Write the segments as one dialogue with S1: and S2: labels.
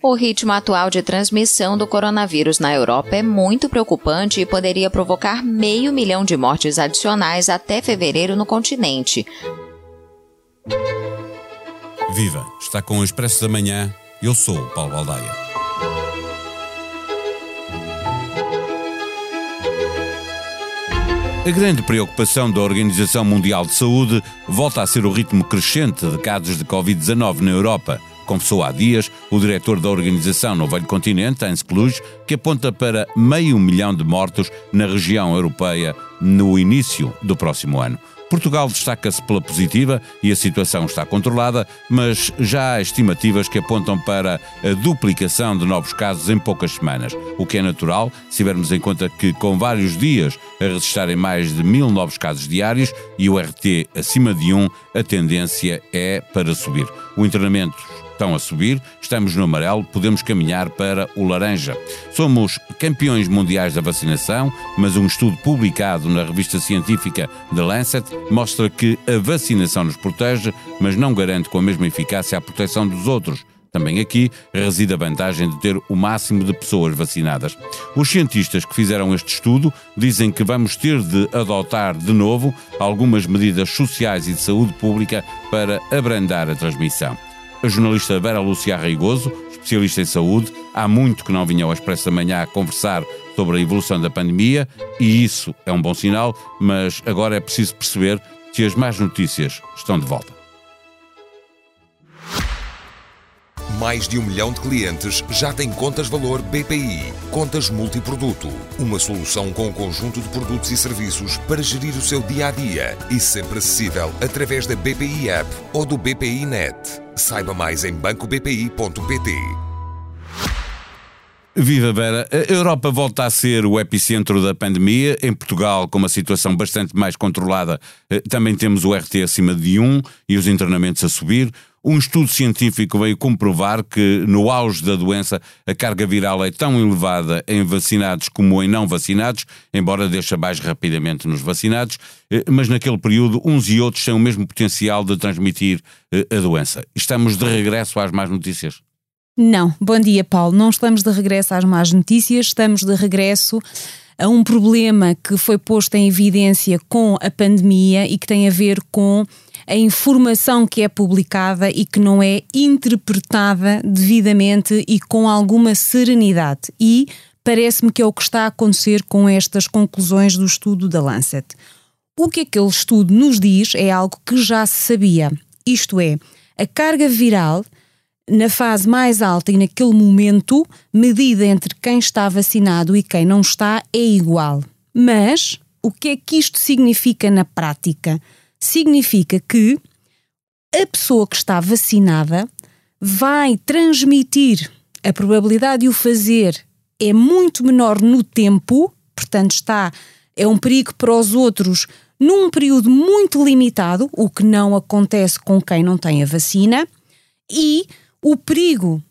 S1: O ritmo atual de transmissão do coronavírus na Europa é muito preocupante e poderia provocar meio milhão de mortes adicionais até fevereiro no continente.
S2: Viva! Está com o Expresso da Manhã. Eu sou o Paulo Baldaia. A grande preocupação da Organização Mundial de Saúde volta a ser o ritmo crescente de casos de Covid-19 na Europa confessou há dias o diretor da organização no Velho Continente, Hans Kluge, que aponta para meio milhão de mortos na região europeia no início do próximo ano. Portugal destaca-se pela positiva e a situação está controlada, mas já há estimativas que apontam para a duplicação de novos casos em poucas semanas, o que é natural se tivermos em conta que, com vários dias a registrarem mais de mil novos casos diários e o RT acima de um, a tendência é para subir. O internamento estão a subir, estamos no amarelo, podemos caminhar para o laranja. Somos campeões mundiais da vacinação, mas um estudo publicado na revista científica The Lancet mostra que a vacinação nos protege, mas não garante com a mesma eficácia a proteção dos outros. Também aqui reside a vantagem de ter o máximo de pessoas vacinadas. Os cientistas que fizeram este estudo dizem que vamos ter de adotar de novo algumas medidas sociais e de saúde pública para abrandar a transmissão. A jornalista Vera Lúcia Arreigoso, especialista em saúde, há muito que não vinha ao Expresso da Manhã a conversar sobre a evolução da pandemia e isso é um bom sinal, mas agora é preciso perceber que as más notícias estão de volta.
S3: Mais de um milhão de clientes já têm contas valor BPI. Contas multiproduto. Uma solução com um conjunto de produtos e serviços para gerir o seu dia a dia e sempre acessível através da BPI App ou do BPI Net. Saiba mais em bancobpi.pt.
S2: Viva Vera, a Europa volta a ser o epicentro da pandemia. Em Portugal, com uma situação bastante mais controlada, eh, também temos o RT acima de 1 e os internamentos a subir. Um estudo científico veio comprovar que, no auge da doença, a carga viral é tão elevada em vacinados como em não vacinados, embora deixa mais rapidamente nos vacinados, eh, mas naquele período uns e outros têm o mesmo potencial de transmitir eh, a doença. Estamos de regresso às más notícias?
S4: Não. Bom dia, Paulo. Não estamos de regresso às más notícias, estamos de regresso a um problema que foi posto em evidência com a pandemia e que tem a ver com a informação que é publicada e que não é interpretada devidamente e com alguma serenidade. E parece-me que é o que está a acontecer com estas conclusões do estudo da Lancet. O que aquele estudo nos diz é algo que já se sabia, isto é, a carga viral na fase mais alta e naquele momento, medida entre quem está vacinado e quem não está, é igual. Mas o que é que isto significa na prática? Significa que a pessoa que está vacinada vai transmitir a probabilidade de o fazer é muito menor no tempo, portanto está é um perigo para os outros num período muito limitado, o que não acontece com quem não tem a vacina, e o perigo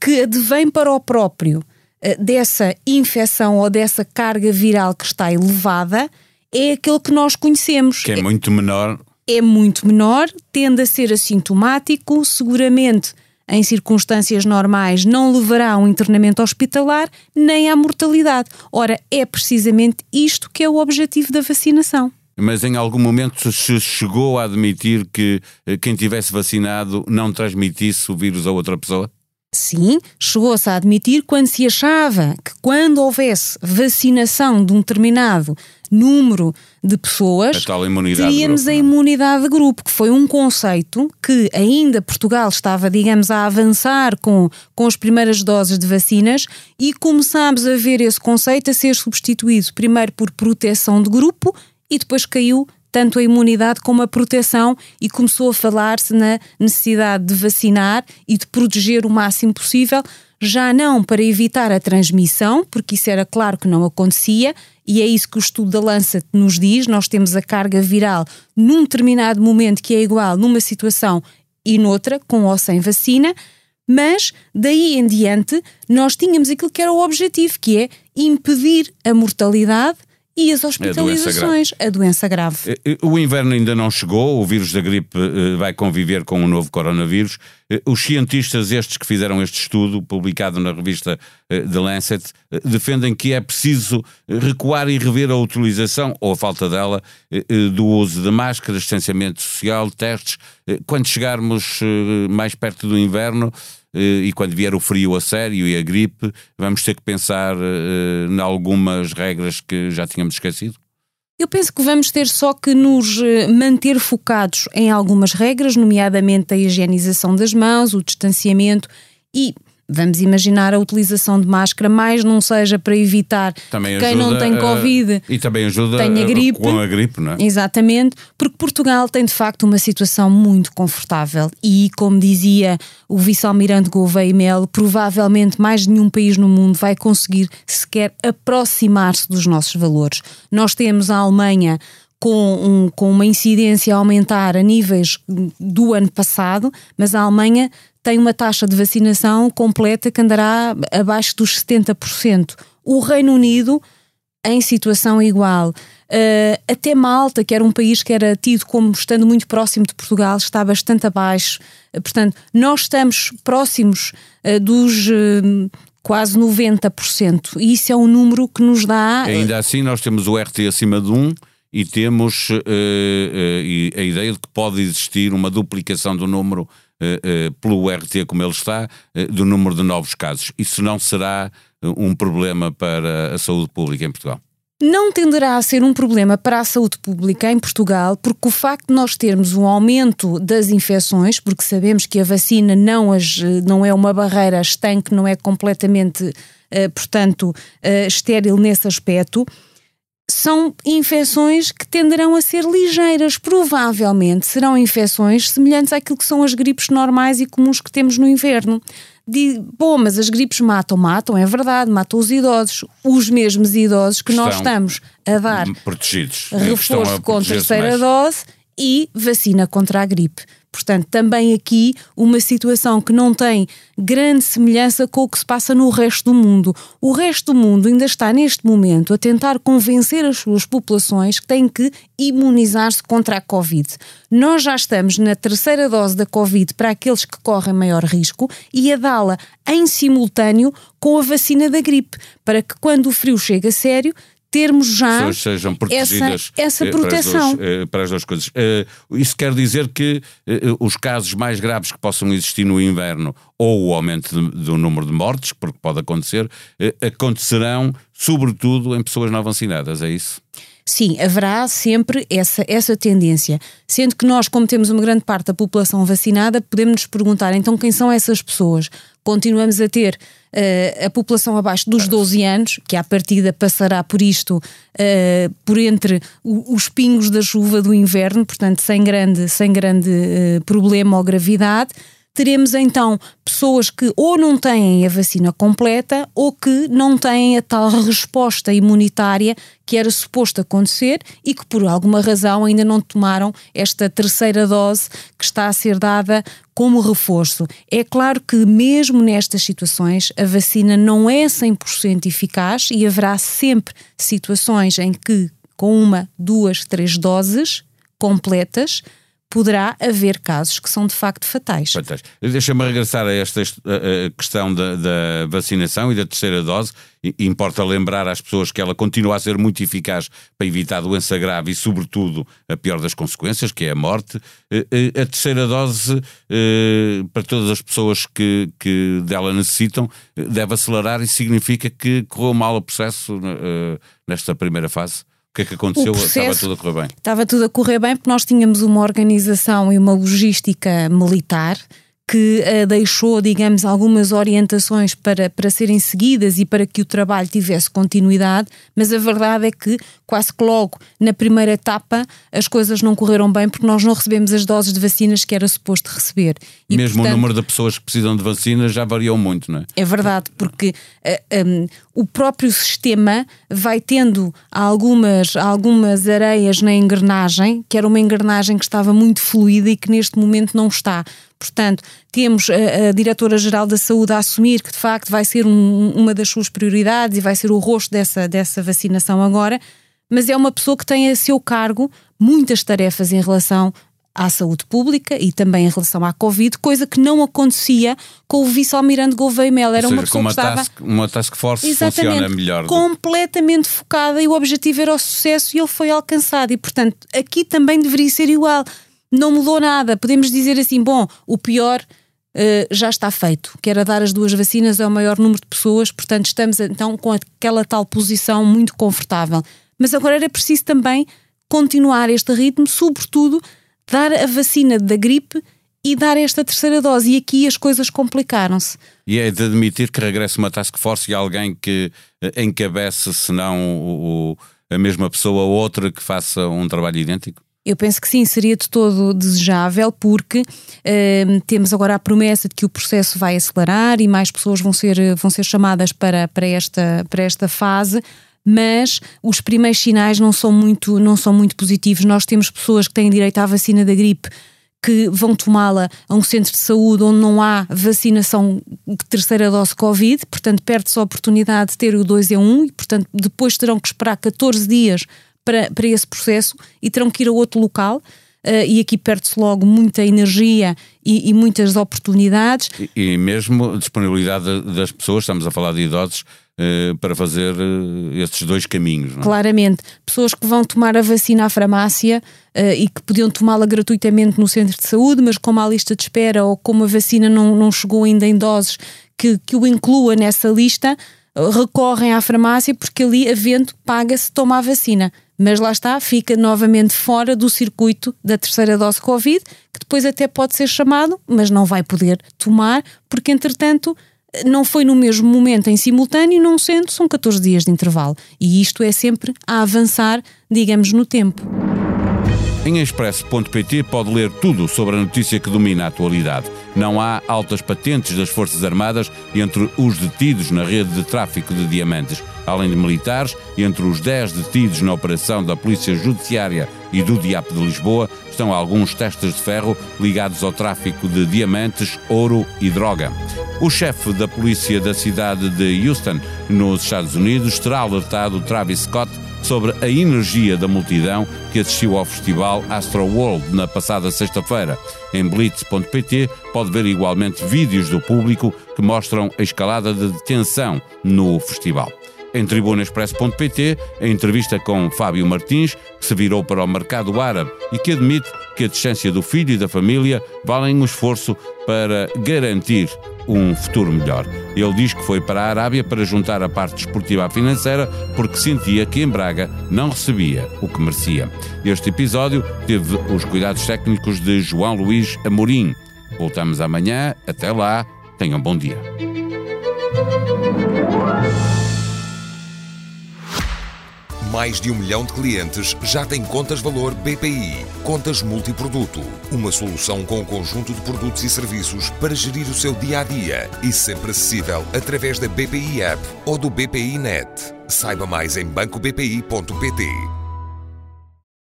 S4: que advém para o próprio eh, dessa infecção ou dessa carga viral que está elevada é aquele que nós conhecemos.
S2: Que é muito menor.
S4: É muito menor, tende a ser assintomático, seguramente em circunstâncias normais não levará a um internamento hospitalar nem à mortalidade. Ora, é precisamente isto que é o objetivo da vacinação.
S2: Mas em algum momento se chegou a admitir que eh, quem tivesse vacinado não transmitisse o vírus a outra pessoa?
S4: Sim, chegou-se a admitir quando se achava que quando houvesse vacinação de um determinado número de pessoas,
S2: a
S4: teríamos
S2: grupo,
S4: a imunidade de grupo, que foi um conceito que ainda Portugal estava, digamos, a avançar com, com as primeiras doses de vacinas e começámos a ver esse conceito a ser substituído primeiro por proteção de grupo e depois caiu tanto a imunidade como a proteção e começou a falar-se na necessidade de vacinar e de proteger o máximo possível, já não para evitar a transmissão, porque isso era claro que não acontecia, e é isso que o estudo da Lancet nos diz. Nós temos a carga viral num determinado momento que é igual numa situação e noutra, com ou sem vacina, mas daí em diante nós tínhamos aquilo que era o objetivo, que é impedir a mortalidade e as hospitalizações, a doença, a doença grave.
S2: Eh, eh, o inverno ainda não chegou, o vírus da gripe eh, vai conviver com o novo coronavírus. Os cientistas, estes que fizeram este estudo, publicado na revista The Lancet, defendem que é preciso recuar e rever a utilização, ou a falta dela, do uso de máscaras, distanciamento social, testes. Quando chegarmos mais perto do inverno, e quando vier o frio a sério e a gripe, vamos ter que pensar em algumas regras que já tínhamos esquecido?
S4: Eu penso que vamos ter só que nos eh, manter focados em algumas regras, nomeadamente a higienização das mãos, o distanciamento e Vamos imaginar a utilização de máscara, mais não seja para evitar também quem não tem Covid
S2: e também ajuda
S4: tenha gripe.
S2: com a gripe, não é?
S4: Exatamente, porque Portugal tem de facto uma situação muito confortável e, como dizia o vice-almirante Gouveia Melo, provavelmente mais nenhum país no mundo vai conseguir sequer aproximar-se dos nossos valores. Nós temos a Alemanha com, um, com uma incidência a aumentar a níveis do ano passado, mas a Alemanha tem uma taxa de vacinação completa que andará abaixo dos 70%. O Reino Unido, em situação igual. Uh, até Malta, que era um país que era tido como estando muito próximo de Portugal, está bastante abaixo. Uh, portanto, nós estamos próximos uh, dos quase 90%. E isso é um número que nos dá.
S2: Ainda assim, nós temos o RT acima de 1 e temos a ideia de que pode existir uma duplicação do número eh, eh, pelo RT como ele está, eh, do número de novos casos. Isso não será um problema para a saúde pública em Portugal?
S4: não tenderá a ser um problema para a saúde pública em Portugal, porque o facto de nós termos um aumento das infecções, porque sabemos que a vacina não, as, não é uma barreira estanque, não é completamente, portanto, estéril nesse aspecto, são infecções que tenderão a ser ligeiras. Provavelmente serão infecções semelhantes àquilo que são as gripes normais e comuns que temos no inverno. De, bom, mas as gripes matam, matam, é verdade, matam os idosos, os mesmos idosos que Estão nós estamos a dar
S2: protegidos.
S4: reforço com terceira mais. dose e vacina contra a gripe. Portanto, também aqui uma situação que não tem grande semelhança com o que se passa no resto do mundo. O resto do mundo ainda está neste momento a tentar convencer as suas populações que têm que imunizar-se contra a Covid. Nós já estamos na terceira dose da Covid para aqueles que correm maior risco e a dá-la em simultâneo com a vacina da gripe, para que quando o frio chega a sério, termos já
S2: sejam protegidas
S4: essa, essa proteção.
S2: Para as, duas, eh, para as duas coisas. Eh, isso quer dizer que eh, os casos mais graves que possam existir no inverno ou o aumento do número de mortes, porque pode acontecer, acontecerão sobretudo em pessoas não vacinadas, é isso?
S4: Sim, haverá sempre essa, essa tendência. Sendo que nós, como temos uma grande parte da população vacinada, podemos nos perguntar então quem são essas pessoas? Continuamos a ter uh, a população abaixo dos 12 anos, que à partida passará por isto, uh, por entre o, os pingos da chuva do inverno, portanto, sem grande, sem grande uh, problema ou gravidade teremos então pessoas que ou não têm a vacina completa ou que não têm a tal resposta imunitária que era suposto acontecer e que por alguma razão ainda não tomaram esta terceira dose que está a ser dada como reforço. É claro que mesmo nestas situações a vacina não é 100% eficaz e haverá sempre situações em que com uma, duas, três doses completas poderá haver casos que são de facto fatais. fatais.
S2: Deixa-me regressar a esta questão da, da, vacinação e da terceira dose. Importa lembrar às pessoas que ela continua a ser muito eficaz para evitar doença grave e, sobretudo, a pior das consequências, que é a morte. Eh, eh, a terceira dose, eh, para todas as pessoas que, que dela necessitam, deve acelerar e significa que correu mal o processo nesta primeira fase? O que é que aconteceu? Estava tudo a correr bem?
S4: Estava tudo a correr bem porque nós tínhamos uma organização e uma logística militar que uh, deixou, digamos, algumas orientações para, para serem seguidas e para que o trabalho tivesse continuidade, mas a verdade é que quase que logo na primeira etapa as coisas não correram bem porque nós não recebemos as doses de vacinas que era suposto receber.
S2: E, Mesmo portanto, o número de pessoas que precisam de vacinas já variou muito, não é?
S4: É verdade, porque uh, eh, um, o próprio sistema vai tendo algumas, algumas areias na engrenagem, que era uma engrenagem que estava muito fluida e que neste momento não está. Portanto, temos a, a Diretora-Geral da Saúde a assumir que de facto vai ser um, uma das suas prioridades e vai ser o rosto dessa, dessa vacinação agora, mas é uma pessoa que tem a seu cargo muitas tarefas em relação à saúde pública e também em relação à Covid, coisa que não acontecia com o vice-almirante Gouveia Mel. Era
S2: seja,
S4: uma pessoa
S2: uma
S4: que estava
S2: task, uma task force
S4: Exatamente,
S2: funciona melhor.
S4: completamente focada e o objetivo era o sucesso e ele foi alcançado. E, portanto, aqui também deveria ser igual. Não mudou nada. Podemos dizer assim, bom, o pior uh, já está feito, que era dar as duas vacinas ao maior número de pessoas, portanto, estamos então com aquela tal posição muito confortável. Mas agora era preciso também continuar este ritmo, sobretudo dar a vacina da gripe e dar esta terceira dose. E aqui as coisas complicaram-se.
S2: E é de admitir que regresse uma task force e alguém que eh, encabece, se não o, a mesma pessoa ou outra que faça um trabalho idêntico?
S4: Eu penso que sim, seria de todo desejável, porque uh, temos agora a promessa de que o processo vai acelerar e mais pessoas vão ser, vão ser chamadas para, para, esta, para esta fase mas os primeiros sinais não são muito, não são muito positivos. Nós temos pessoas que têm direito à vacina da gripe que vão tomá-la a um centro de saúde onde não há vacinação de terceira dose Covid, portanto perde-se a oportunidade de ter o 2 em 1 e, portanto, depois terão que esperar 14 dias para, para esse processo e terão que ir a outro local. Uh, e aqui perde-se logo muita energia e, e muitas oportunidades.
S2: E, e, mesmo disponibilidade das pessoas, estamos a falar de idosos, para fazer uh, esses dois caminhos. Não?
S4: É? Claramente. Pessoas que vão tomar a vacina à farmácia e que podiam tomá-la gratuitamente no centro de saúde, mas como há lista de espera ou como a vacina não, não chegou ainda em doses que, que o inclua nessa lista, recorrem à farmácia porque ali, havendo, paga-se, toma a vacina mas lá está, fica novamente fora do circuito da terceira dose Covid, que depois até pode ser chamado, mas não vai poder tomar, porque entretanto não foi no mesmo momento em simultâneo, não sendo, são 14 dias de intervalo. E isto é sempre a avançar, digamos, no tempo.
S2: Em expresso.pt pode ler tudo sobre a notícia que domina a atualidade. Não há altas patentes das Forças Armadas entre os detidos na rede de tráfico de diamantes. Além de militares, entre os 10 detidos na operação da Polícia Judiciária e do DIAP de Lisboa, estão alguns testes de ferro ligados ao tráfico de diamantes, ouro e droga. O chefe da polícia da cidade de Houston, nos Estados Unidos, terá alertado Travis Scott sobre a energia da multidão que assistiu ao festival Astro World na passada sexta-feira. Em blitz.pt pode ver igualmente vídeos do público que mostram a escalada de tensão no festival. Em tribunaexpress.pt, a entrevista com Fábio Martins, que se virou para o mercado árabe e que admite que a distância do filho e da família valem um esforço para garantir um futuro melhor. Ele diz que foi para a Arábia para juntar a parte desportiva à financeira porque sentia que em Braga não recebia o que merecia. Este episódio teve os cuidados técnicos de João Luís Amorim. Voltamos amanhã. Até lá. Tenham bom dia.
S3: Mais de um milhão de clientes já têm contas valor BPI. Contas multiproduto. Uma solução com um conjunto de produtos e serviços para gerir o seu dia a dia e sempre acessível através da BPI App ou do BPI Net. Saiba mais em bancobpi.pt.